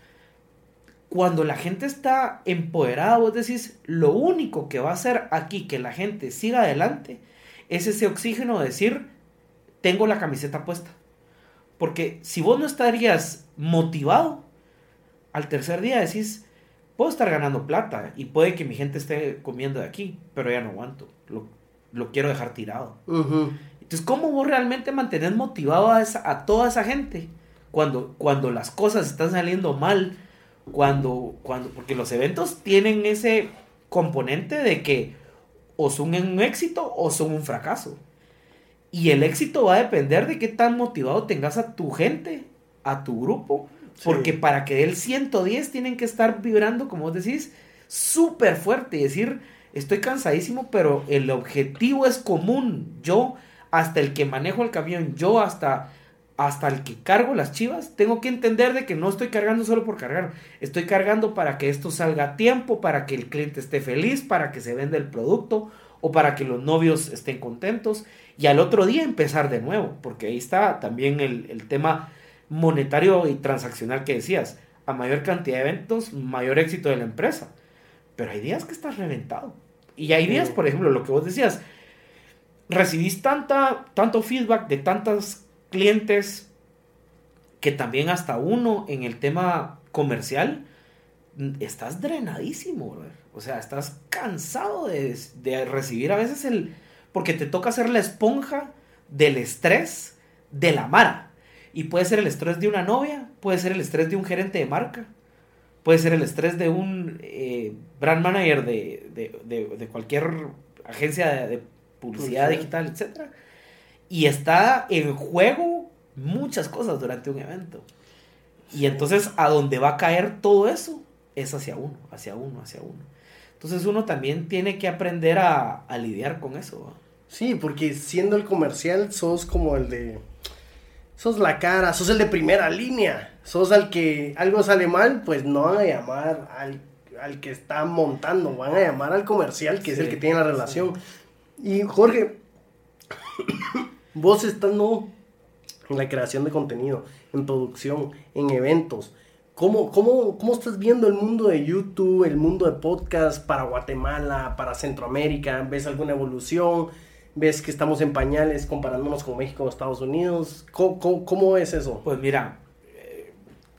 Cuando la gente está empoderada, vos decís, lo único que va a hacer aquí que la gente siga adelante es ese oxígeno de decir, tengo la camiseta puesta. Porque si vos no estarías motivado, al tercer día decís, puedo estar ganando plata y puede que mi gente esté comiendo de aquí, pero ya no aguanto, lo, quiero dejar tirado. Entonces, ¿cómo vos realmente mantenés motivado a, a toda esa gente cuando, cuando las cosas están saliendo mal? Cuando, cuando, porque los eventos tienen ese componente de que o son un éxito o son un fracaso. Y el éxito va a depender de qué tan motivado tengas a tu gente, a tu grupo, porque para que dé el 110 tienen que estar vibrando, como vos decís, súper fuerte y decir, estoy cansadísimo, pero el objetivo es común. Yo, hasta el que manejo el camión, yo hasta, hasta el que cargo las chivas, tengo que entender de que no estoy cargando solo por cargar, estoy cargando para que esto salga a tiempo, para que el cliente esté feliz, para que se venda el producto o para que los novios estén contentos y al otro día empezar de nuevo, porque ahí está también el, el tema monetario y transaccional que decías. A mayor cantidad de eventos, mayor éxito de la empresa. Pero hay días que estás reventado. Y hay días, por ejemplo, lo que vos decías, recibís tanta, tanto feedback de tantos clientes que también hasta uno en el tema comercial estás drenadísimo, o sea, estás cansado de, de, recibir a veces el... porque te toca ser la esponja del estrés de la mara. Y puede ser el estrés de una novia, puede ser el estrés de un gerente de marca, puede ser el estrés de un eh, brand manager de, cualquier agencia de, publicidad digital, etc. Y está en juego muchas cosas durante un evento. Y entonces a donde va a caer todo eso es hacia uno, hacia uno, hacia uno. Entonces uno también tiene que aprender a, lidiar con eso. Sí, porque siendo el comercial sos como el de sos la cara, sos el de primera línea, sos al que algo sale mal, pues no van a llamar al, que está montando, van a llamar al comercial, que es el que tiene la relación. Y Jorge, vos estando en la creación de contenido, en producción, en eventos, ¿Cómo, cómo, ¿Cómo estás viendo el mundo de YouTube, el mundo de podcast para Guatemala, para Centroamérica? ¿Ves alguna evolución? ves que estamos en pañales comparándonos con México o Estados Unidos. ¿Cómo, es eso? Pues mira, eh,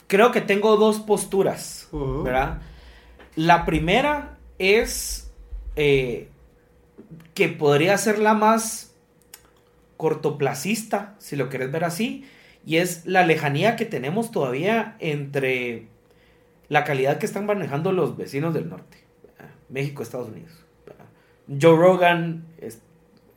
creo que tengo dos posturas. ¿verdad? La primera es eh, que podría ser la más cortoplacista, si lo querés ver así, y es la lejanía que tenemos todavía entre la calidad que están manejando los vecinos del norte, ¿verdad? México, Estados Unidos. ¿verdad? Joe Rogan es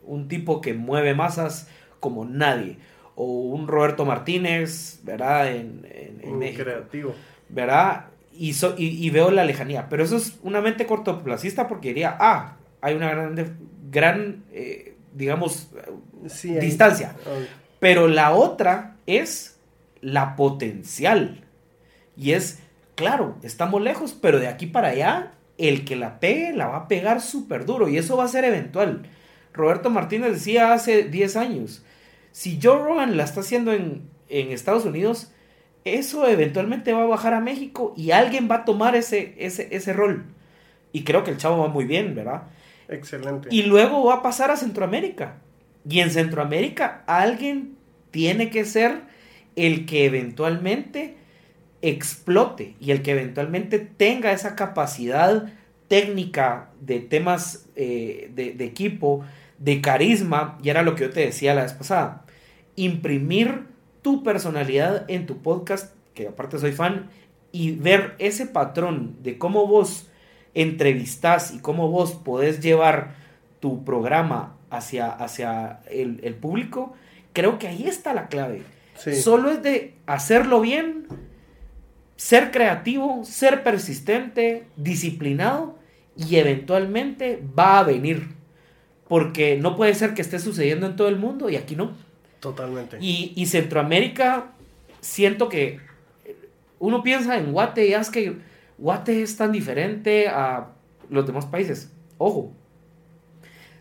un tipo que mueve masas como nadie, o un Roberto Martínez, ¿verdad? En, en- en México. creativo. ¿verdad? Y, so- y, y veo la lejanía. Pero eso es una mente cortoplacista porque diría, ah, hay una gran, gran eh, digamos, Sí, distancia. Pero la otra es la potencial. Y es, claro, estamos lejos, pero de aquí para allá, el que la pegue la va a pegar súper duro. Y eso va a ser eventual. Roberto Martínez decía hace 10 años, si Joe Rogan la está haciendo en, en Estados Unidos, eso eventualmente va a bajar a México y alguien va a tomar ese, ese, ese rol. Y creo que el chavo va muy bien, ¿verdad? Excelente. Y luego va a pasar a Centroamérica. Y en Centroamérica alguien tiene que ser el que eventualmente explote y el que eventualmente tenga esa capacidad técnica de temas eh, de, de equipo, de carisma, y era lo que yo te decía la vez pasada, imprimir tu personalidad en tu podcast, que aparte soy fan, y ver ese patrón de cómo vos entrevistas y cómo vos podés llevar tu programa hacia, hacia el, el público, creo que ahí está la clave. Sí. Solo es de hacerlo bien, ser creativo, ser persistente, disciplinado y eventualmente va a venir. Porque no puede ser que esté sucediendo en todo el mundo y aquí no. Totalmente. Y, y Centroamérica, siento que uno piensa en Guate y es que Guate es tan diferente a los demás países. Ojo,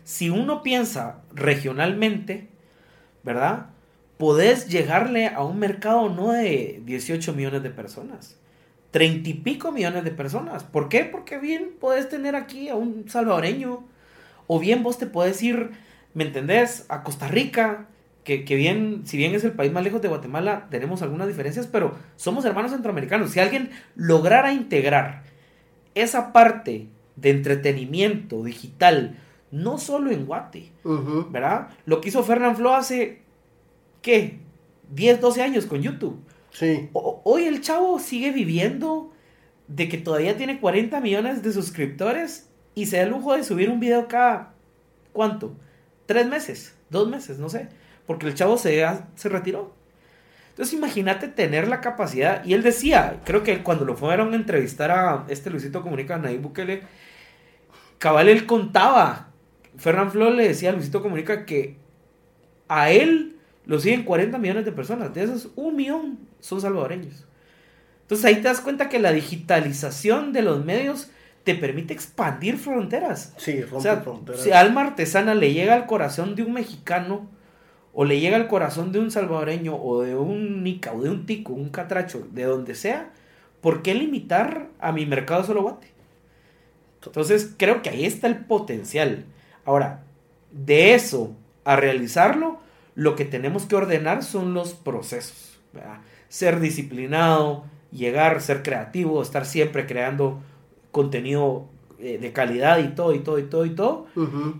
si uno piensa regionalmente, ¿verdad? Podés llegarle a un mercado no de 18 millones de personas, 30 y pico millones de personas. ¿Por qué? Porque bien podés tener aquí a un salvadoreño, o bien vos te podés ir, ¿me entendés? A Costa Rica, que, que bien, si bien es el país más lejos de Guatemala, tenemos algunas diferencias, pero somos hermanos centroamericanos. Si alguien lograra integrar esa parte de entretenimiento digital, no solo en Guate. ¿verdad? Lo que hizo Fernán Flo hace, ¿qué? 10, 12 años con YouTube. Sí. O- hoy el chavo sigue viviendo de que todavía tiene 40 millones de suscriptores y se da el lujo de subir un video cada, ¿cuánto? ¿Tres meses? ¿Dos meses? No sé. Porque el chavo se, se retiró. Entonces imagínate tener la capacidad. Y él decía, creo que cuando lo fueron a entrevistar a este Luisito Comunica, a Nayib Bukele, cabal él contaba. Fernán Flo le decía a Luisito Comunica que a él lo siguen 40 millones de personas. De esos, un millón son salvadoreños. Entonces ahí te das cuenta que la digitalización de los medios te permite expandir fronteras. Sí, rompe O sea, fronteras. si alma artesana le llega al corazón de un mexicano, o le llega al corazón de un salvadoreño, o de un nica, o de un tico, un catracho, de donde sea, ¿por qué limitar a mi mercado solo guate? Entonces creo que ahí está el potencial. Ahora, de eso a realizarlo, lo que tenemos que ordenar son los procesos. ¿verdad? Ser disciplinado, llegar, ser creativo, estar siempre creando contenido eh, de calidad y todo, y todo, y todo, y todo.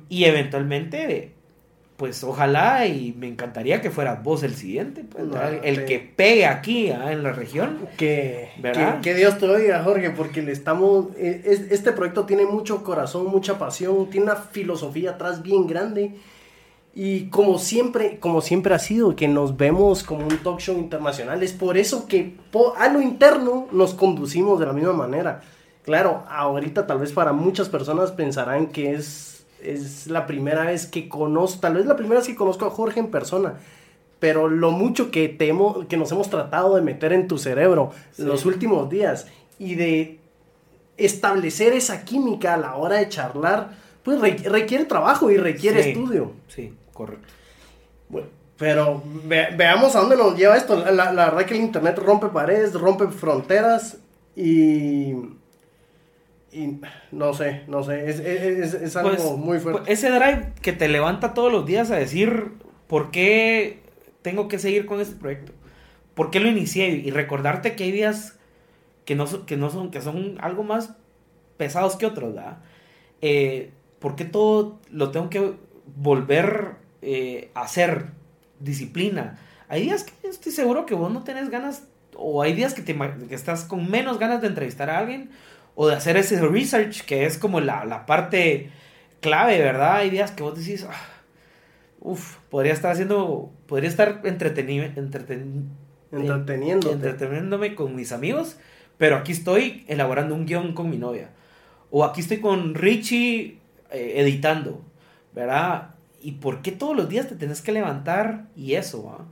Y eventualmente, pues ojalá y me encantaría que fueras vos el siguiente, pues, el sí. que pegue aquí ah, en la región. Que, que, que Dios te oiga, Jorge, porque le estamos. es- Este proyecto tiene mucho corazón, mucha pasión, tiene una filosofía atrás bien grande. Y como siempre, como siempre ha sido, que nos vemos como un talk show internacional, es por eso que po- a lo interno nos conducimos de la misma manera. Claro, ahorita tal vez para muchas personas pensarán que es, es la primera vez que conozco, tal vez la primera vez que conozco a Jorge en persona, pero lo mucho que, te hemos- que nos hemos tratado de meter en tu cerebro Sí. los últimos días y de establecer esa química a la hora de charlar, pues re- requiere trabajo y requiere Sí. estudio. Sí, correcto. Bueno, pero ve- veamos a dónde nos lleva esto. La, la- la verdad que el internet rompe paredes, rompe fronteras y... y no sé, no sé, es, es- es- algo Pues, muy fuerte. pues, ese drive que te levanta todos los días a decir por qué tengo que seguir con este proyecto. ¿por qué lo inicié? Y recordarte que hay días que no, son, que no son, que son algo más pesados que otros, ¿verdad? Eh, ¿Por qué todo lo tengo que volver eh, a hacer? Disciplina. Hay días que estoy seguro que vos no tenés ganas, o hay días que, te, que estás con menos ganas de entrevistar a alguien, o de hacer ese research, que es como la, la parte clave, ¿verdad? Hay días que vos decís, ah, uff, podría estar haciendo, podría estar entretenido, entreten, entreteniéndome con mis amigos, pero aquí estoy elaborando un guion con mi novia. O aquí estoy con Richie eh, editando, ¿verdad? ¿Y por qué todos los días te tenés que levantar y eso?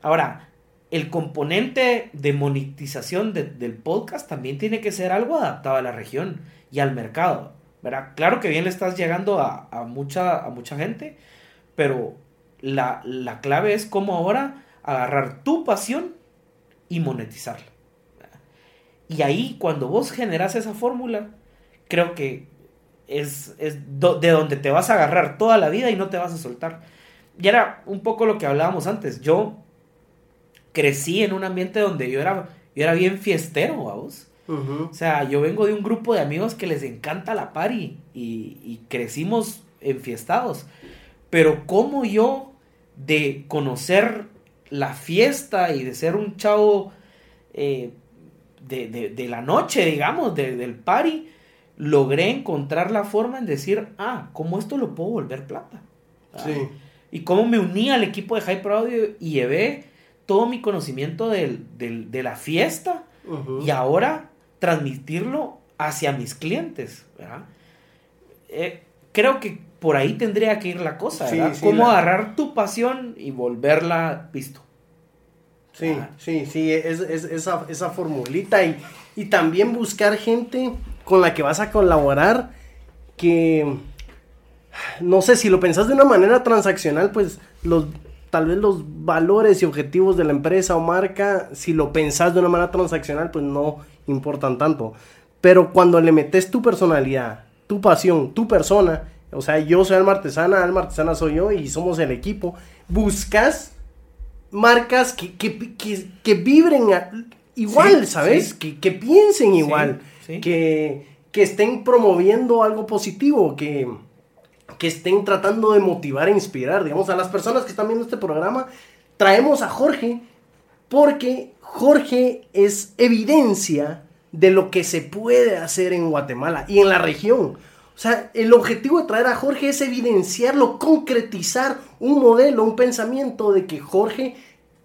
Ahora, el componente de monetización del podcast también tiene que ser algo adaptado a la región y al mercado. ¿verdad? Claro que bien le estás llegando a, mucha, a mucha gente, pero la, la, clave es cómo ahora agarrar tu pasión y monetizarla. Y ahí, cuando vos generas esa fórmula, creo que es, es de donde te vas a agarrar toda la vida y no te vas a soltar. Y era un poco lo que hablábamos antes. Yo crecí en un ambiente donde yo era, yo era bien fiestero, vos. O sea, yo vengo de un grupo de amigos que les encanta la party y, y crecimos enfiestados. Pero como yo de conocer la fiesta y de ser un chavo eh, de, la noche, digamos, del party, logré encontrar la forma en decir, ah, ¿cómo esto lo puedo volver plata? Sí. Y cómo me uní al equipo de Hyper Audio y llevé todo mi conocimiento de la fiesta y ahora transmitirlo hacia mis clientes, ¿verdad? Eh, creo que por ahí tendría que ir la cosa, ¿verdad? Cómo agarrar tu pasión y volverla visto. Sí, sí, sí, es, esa, esa formulita y, y también buscar gente con la que vas a colaborar que, no sé, si lo pensás de una manera transaccional, pues los, tal vez los valores y objetivos de la empresa o marca, si lo pensás de una manera transaccional, pues no importan tanto. Pero cuando le metes tu personalidad, tu pasión, tu persona, o sea, yo soy Alma Artesana, Alma Artesana soy yo y somos el equipo, buscas marcas que, que, vibren igual, ¿sabes? Que, piensen igual, Que, que estén promoviendo algo positivo, que, que estén tratando de motivar e inspirar, digamos, a las personas que están viendo este programa, traemos a Jorge porque Jorge es evidencia de lo que se puede hacer en Guatemala y en la región. O sea, el objetivo de traer a Jorge es evidenciarlo, concretizar un modelo, un pensamiento de que Jorge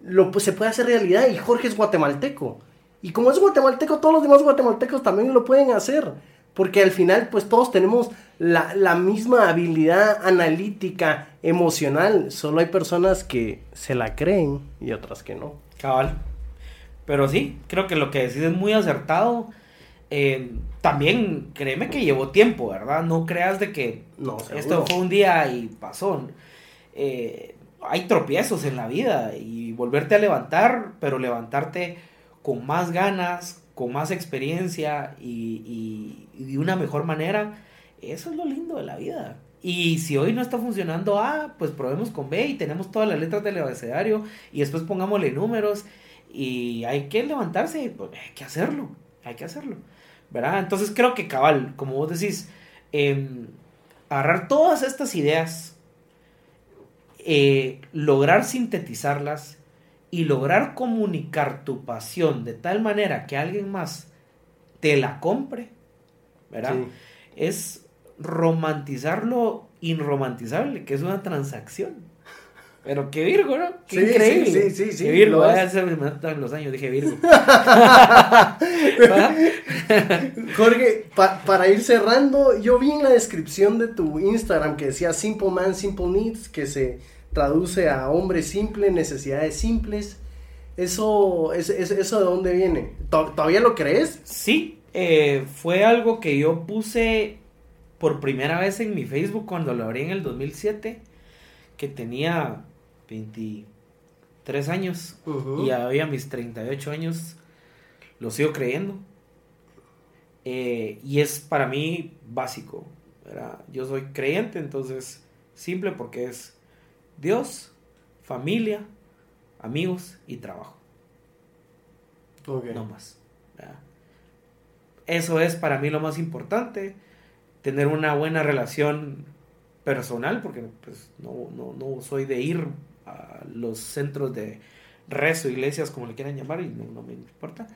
lo, pues, se puede hacer realidad y Jorge es guatemalteco. Y como es guatemalteco, todos los demás guatemaltecos también lo pueden hacer. Porque al final, pues todos tenemos la, la misma habilidad analítica, emocional. Solo hay personas que se la creen y otras que no. Cabal. Pero sí, creo que lo que decís es muy acertado. Eh, también créeme que llevó tiempo, ¿verdad? No creas de que no, esto fue un día y pasó. Eh, hay tropiezos en la vida y volverte a levantar, pero levantarte con más ganas, con más experiencia y, y, de una mejor manera, eso es lo lindo de la vida. Y si hoy no está funcionando A, pues probemos con B y tenemos todas las letras del abecedario y después pongámosle números y hay que levantarse, pues, hay que hacerlo, hay que hacerlo, ¿verdad? Entonces creo que cabal, como vos decís, em, agarrar todas estas ideas, eh, lograr sintetizarlas y lograr comunicar tu pasión de tal manera que alguien más te la compre, ¿verdad? Es romantizar lo inromantizable, que es una transacción. Pero qué Virgo, ¿no? Qué increíble. Sí, sí, sí. Qué Virgo, hacer en los años, dije Virgo. Jorge, para ir cerrando, yo vi en la descripción de tu Instagram que decía Simple Man, Simple Needs, que se traduce a hombre simple, necesidades simples. Eso, es, ¿Eso de dónde viene? ¿Todavía lo crees? Sí, eh, fue algo que yo puse por primera vez en mi Facebook cuando lo abrí en el 2007, que tenía 23 años y había mis 38 años, lo sigo creyendo. Eh, y es para mí básico. Yo soy creyente, entonces simple porque es Dios, familia, amigos y trabajo. No más. ¿verdad? Eso es para mí lo más importante, tener una buena relación personal, porque pues, no, no, no soy de ir a los centros de rezo, iglesias, como le quieran llamar, y no, no me importa.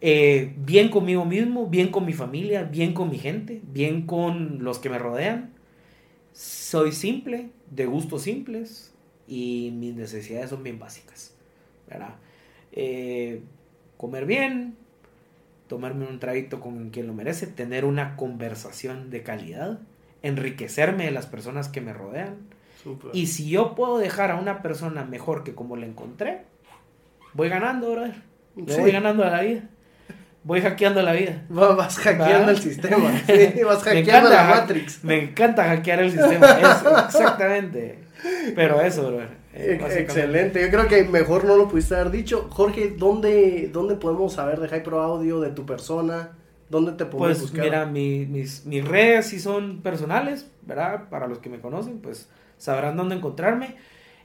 Eh, bien conmigo mismo, bien con mi familia, bien con mi gente, bien con los que me rodean. Soy simple, de gustos simples, y mis necesidades son bien básicas. ¿verdad? Eh, comer bien, tomarme un traguito con quien lo merece, tener una conversación de calidad, enriquecerme de las personas que me rodean. Y si yo puedo dejar a una persona mejor que como la encontré, voy ganando, brother. Le Sí. voy ganando a la vida. Voy hackeando la vida. Va- Vas hackeando Va. el sistema. Sí, vas hackeando la Matrix. Me encanta hackear el sistema. Eso, exactamente. Pero eso, brother. eh, básicamente. Excelente, yo creo que mejor no lo pudiste haber dicho. Jorge, ¿dónde, dónde podemos saber de Hypro Audio, de tu persona? ¿Dónde te podemos Pues buscar? mira, mi- mis, mis redes sí son personales, ¿verdad? Para los que me conocen, pues sabrán dónde encontrarme.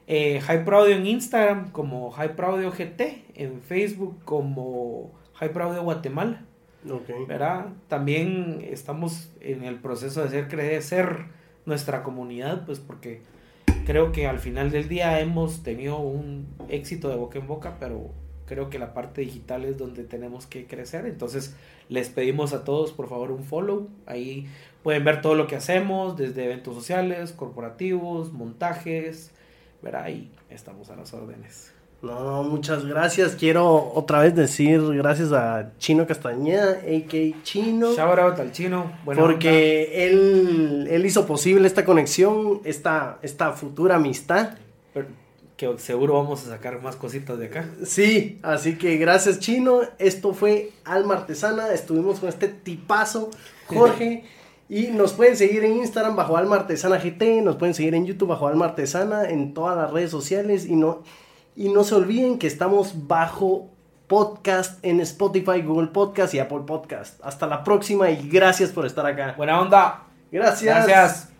Eh, Hype Audio en Instagram como Hype Audio GT, en Facebook como Hype Audio Guatemala, Ok. ¿verdad? También estamos en el proceso de hacer crecer nuestra comunidad, pues porque creo que al final del día hemos tenido un éxito de boca en boca, pero creo que la parte digital es donde tenemos que crecer. Entonces les pedimos a todos por favor un follow. Ahí pueden ver todo lo que hacemos, desde eventos sociales, corporativos, montajes, ¿verdad? Y estamos a las órdenes. No, muchas gracias. Quiero otra vez decir gracias a Chino Castañeda, a.k. Chino. Shout out al chino. buena porque él, él hizo posible esta conexión, esta, esta futura amistad. Pero que seguro vamos a sacar más cositas de acá. Sí, así que gracias Chino. Esto fue Alma Artesana. Estuvimos con este tipazo, Jorge. Y nos pueden seguir en Instagram bajo Alma Artesana GT. Nos pueden seguir en YouTube bajo Alma Artesana. En todas las redes sociales. Y no, y no se olviden que estamos bajo podcast en Spotify, Google Podcast y Apple Podcast. Hasta la próxima y gracias por estar acá. Buena onda. Gracias. Gracias.